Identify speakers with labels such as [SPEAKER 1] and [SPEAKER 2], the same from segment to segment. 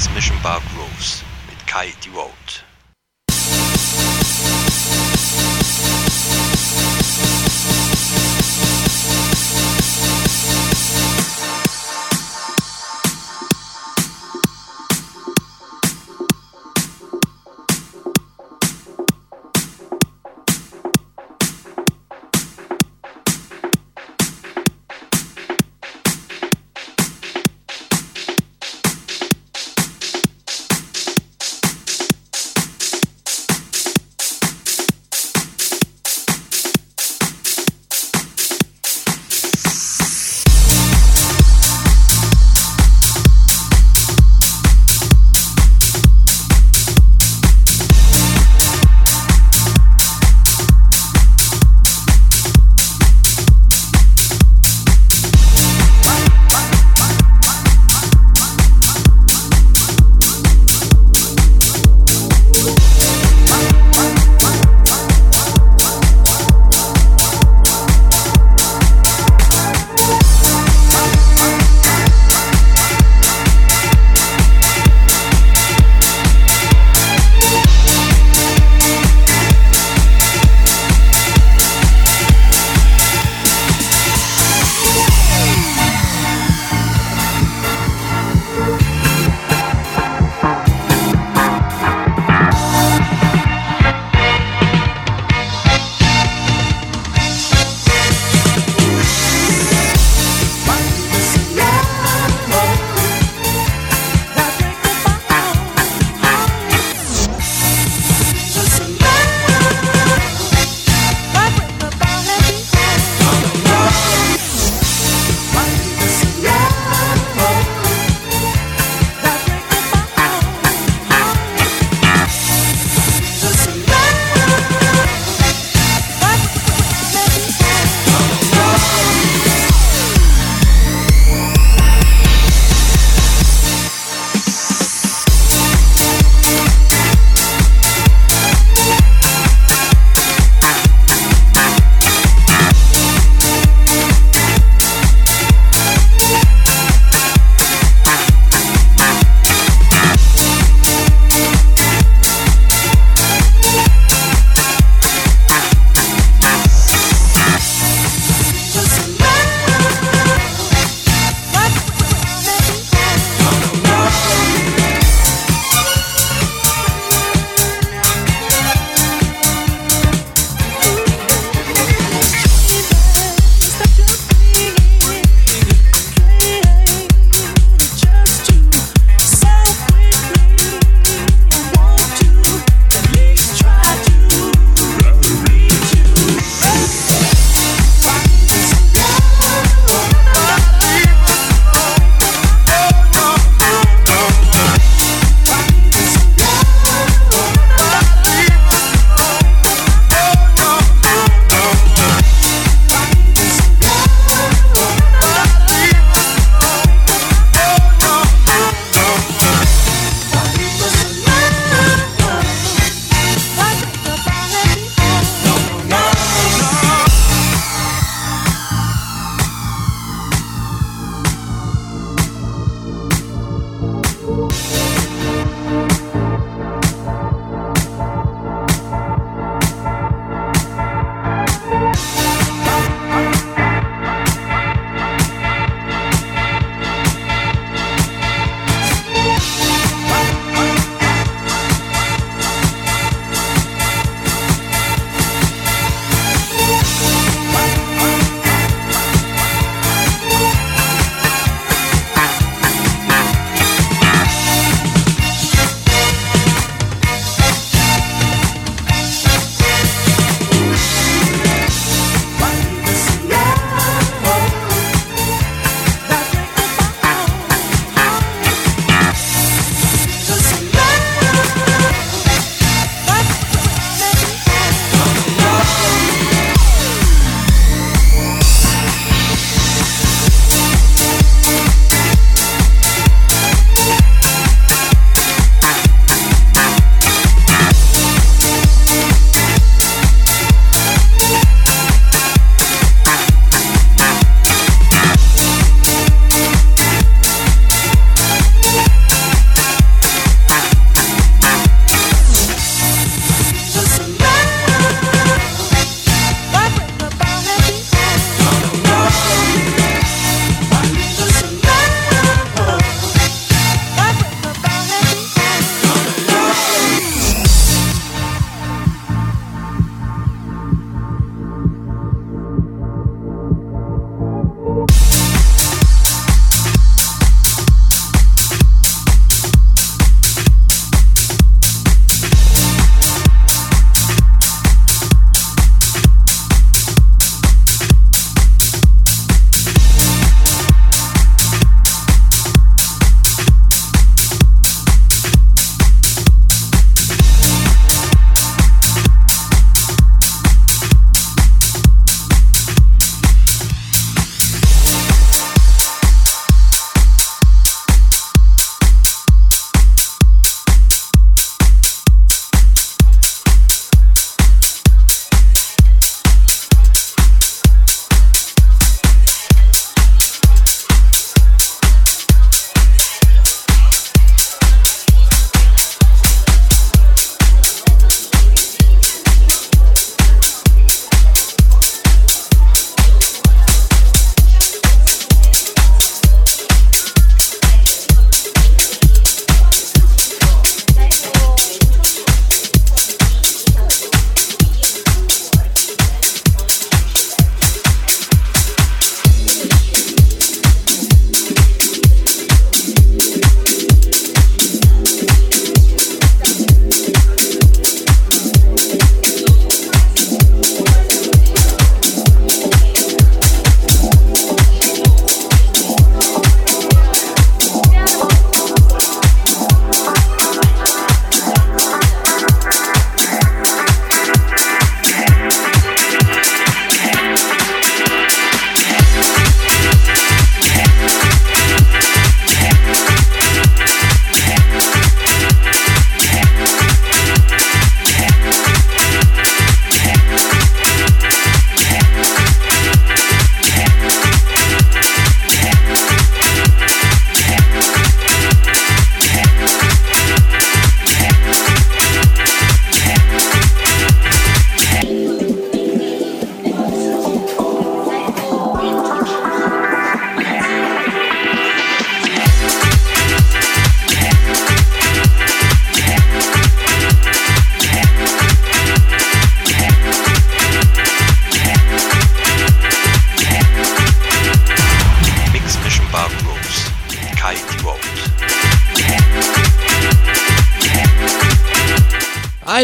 [SPEAKER 1] Transmission Bar Grooves mit Kai Devote.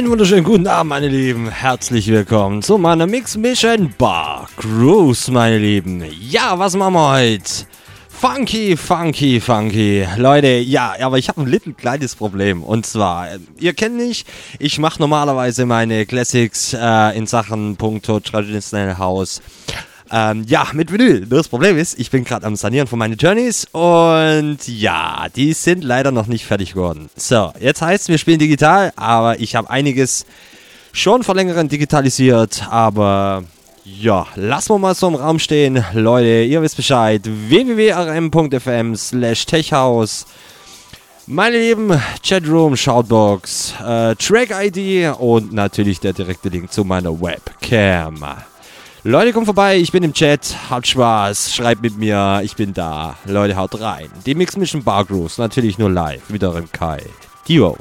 [SPEAKER 2] Einen wunderschönen guten Abend, meine Lieben. Herzlich willkommen zu meiner Mix Mission Bar Cruise, meine Lieben. Ja, was machen wir heute? Funky, funky, funky. Leute, ja, aber ich habe ein, ein kleines Problem. Und zwar, ihr kennt mich, ich mache normalerweise meine Classics äh, in Sachen Punkto Traditional House. Ähm, ja, mit Vinyl. Das Problem ist, ich bin gerade am Sanieren von meinen Journeys und ja, die sind leider noch nicht fertig geworden. So, jetzt heißt wir spielen digital, aber ich habe einiges schon vor längerem digitalisiert, aber ja, lassen wir mal so im Raum stehen. Leute, ihr wisst Bescheid. www.rm.fm slash techhouse. Meine lieben Chatroom, Shoutbox, äh, Track-ID und natürlich der direkte Link zu meiner Webcam. Leute, kommt vorbei, ich bin im Chat, habt Spaß, schreibt mit mir, ich bin da. Leute, haut rein. Die Mix Mission Bar Grooves, natürlich nur live, wieder im Kai. Die Road.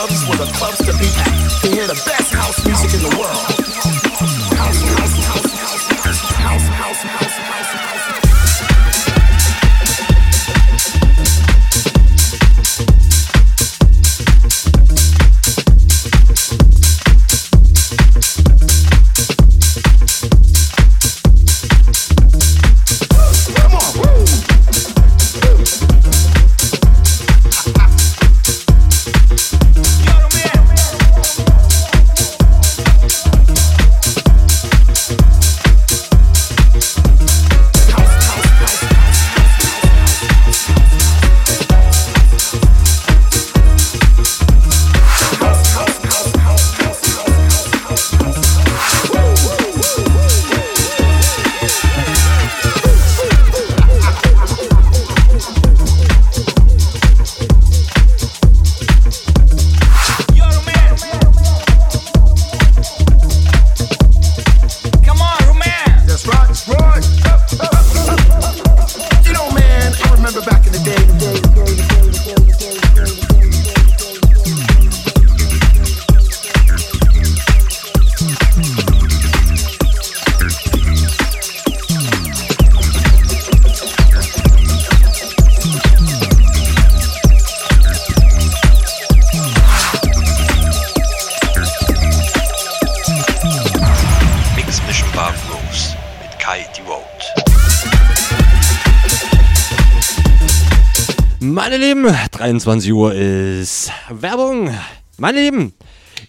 [SPEAKER 3] clubs where the clubs to be at to hear the best house music in the world. House, house, house, house, house, house, house, house. house.
[SPEAKER 2] 21 Uhr ist Werbung. Meine Lieben,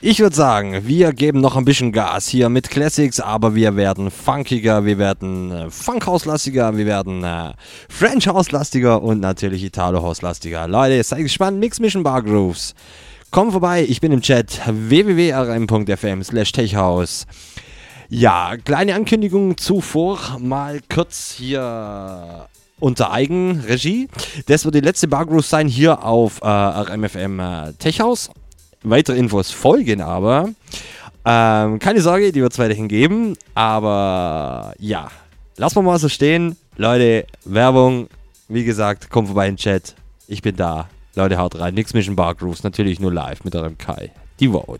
[SPEAKER 2] ich würde sagen, wir geben noch ein bisschen Gas hier mit Classics, aber wir werden funkiger, wir werden äh, Funk-Hauslastiger, wir werden äh, French-Hauslastiger und natürlich Italo-Hauslastiger. Leute, seid gespannt, Mix Mission Bar Grooves. Komm vorbei, ich bin im Chat www.rm.fm slash techhaus. Ja, kleine Ankündigung zuvor, mal kurz hier unter Eigenregie. Das wird die letzte Bargroove sein hier auf äh, RMFM äh, Techhaus. Weitere Infos folgen aber. Ähm, keine Sorge, die wird es weiterhin geben. Aber ja, lassen wir mal so stehen. Leute, Werbung, wie gesagt, kommt vorbei in den Chat. Ich bin da. Leute, haut rein. Nix Mission Bar Grooves, natürlich nur live mit eurem Kai. Die Vote.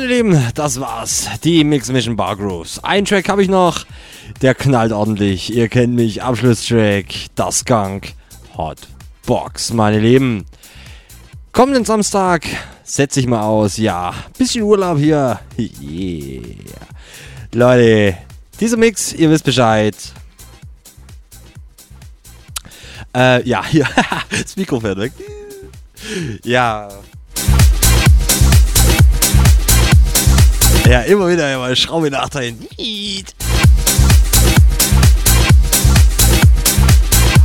[SPEAKER 2] meine Lieben, das war's. Die Mix Mission Bar Grooves. Ein Track habe ich noch. Der knallt ordentlich. Ihr kennt mich. Abschlusstrack. Das Skunk. Hot Box, meine Lieben. Kommenden Samstag setze ich mal aus. Ja, bisschen Urlaub hier. Yeah. Leute, dieser Mix, ihr wisst Bescheid. Äh, ja, hier. das Mikro fährt weg. Ja. Ja, immer wieder mal Schraube nachdrehen.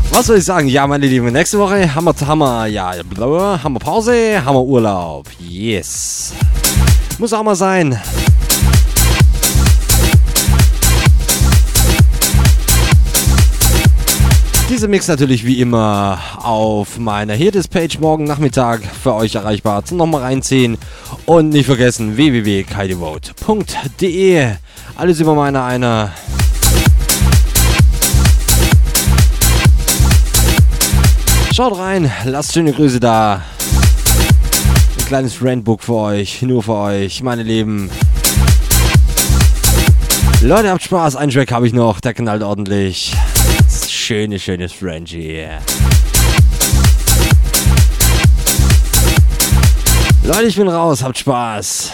[SPEAKER 2] Was soll ich sagen? Ja, meine Lieben, nächste Woche haben wir, haben wir, ja, haben wir Pause, haben wir Urlaub. Yes. Muss auch mal sein. Diese Mix natürlich wie immer auf meiner Hirtis-Page morgen Nachmittag für euch erreichbar. Zum nochmal reinziehen. Und nicht vergessen www.kaidevote.de. Alles über meine einer. Schaut rein, lasst schöne Grüße da. Ein kleines Friendbook für euch, nur für euch, meine Lieben. Leute, habt Spaß. Ein Track habe ich noch, der knallt ordentlich schönes, schönes Frenchie. Leute, ich bin raus, habt Spaß.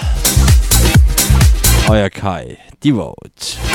[SPEAKER 2] Euer Kai, Devote.